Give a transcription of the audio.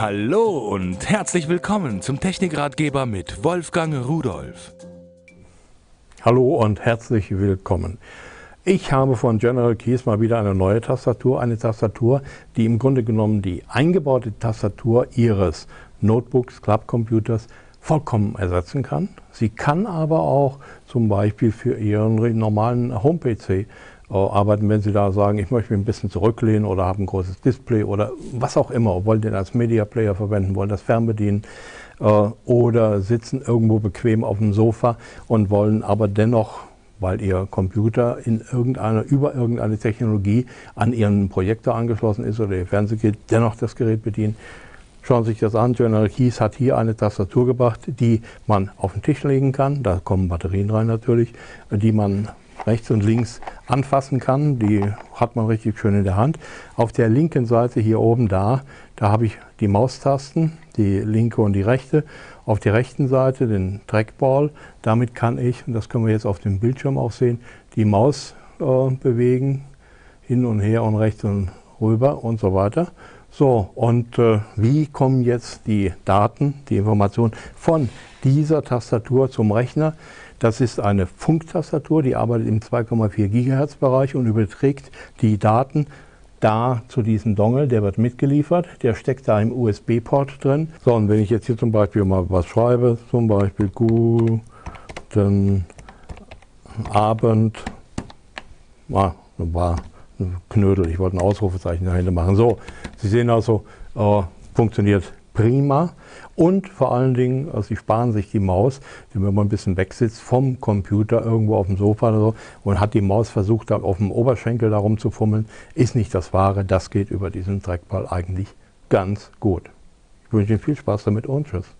Hallo und herzlich willkommen zum Technikratgeber mit Wolfgang Rudolf. Hallo und herzlich willkommen. Ich habe von General Keys mal wieder eine neue Tastatur, eine Tastatur, die im Grunde genommen die eingebaute Tastatur Ihres Notebooks, Clubcomputers vollkommen ersetzen kann. Sie kann aber auch zum Beispiel für Ihren normalen Home-PC äh, arbeiten, wenn Sie da sagen, ich möchte mich ein bisschen zurücklehnen oder habe ein großes Display oder was auch immer, wollen den als Media Player verwenden, wollen das fernbedienen äh, oder sitzen irgendwo bequem auf dem Sofa und wollen aber dennoch weil Ihr Computer in irgendeiner, über irgendeine Technologie an Ihren Projektor angeschlossen ist oder Ihr Fernsehgerät, dennoch das Gerät bedienen. Schauen Sie sich das an. General Keys hat hier eine Tastatur gebracht, die man auf den Tisch legen kann. Da kommen Batterien rein natürlich, die man rechts und links anfassen kann. Die hat man richtig schön in der Hand. Auf der linken Seite hier oben da, da habe ich die Maustasten, die linke und die rechte. Auf der rechten Seite den Trackball. Damit kann ich, und das können wir jetzt auf dem Bildschirm auch sehen, die Maus äh, bewegen, hin und her und rechts und rüber und so weiter. So, und äh, wie kommen jetzt die Daten, die Informationen von dieser Tastatur zum Rechner? Das ist eine Funktastatur, die arbeitet im 2,4 GHz Bereich und überträgt die Daten da zu diesem Dongle, der wird mitgeliefert, der steckt da im USB-Port drin. So, und wenn ich jetzt hier zum Beispiel mal was schreibe, zum Beispiel guten Abend, ah, war ein Knödel, ich wollte ein Ausrufezeichen dahinter machen. So, Sie sehen also, äh, funktioniert prima. Und vor allen Dingen, also Sie sparen sich die Maus, wenn man ein bisschen weg sitzt vom Computer irgendwo auf dem Sofa oder so und hat die Maus versucht, da auf dem Oberschenkel darum zu fummeln, ist nicht das Wahre. Das geht über diesen Trackball eigentlich ganz gut. Ich wünsche Ihnen viel Spaß damit und tschüss.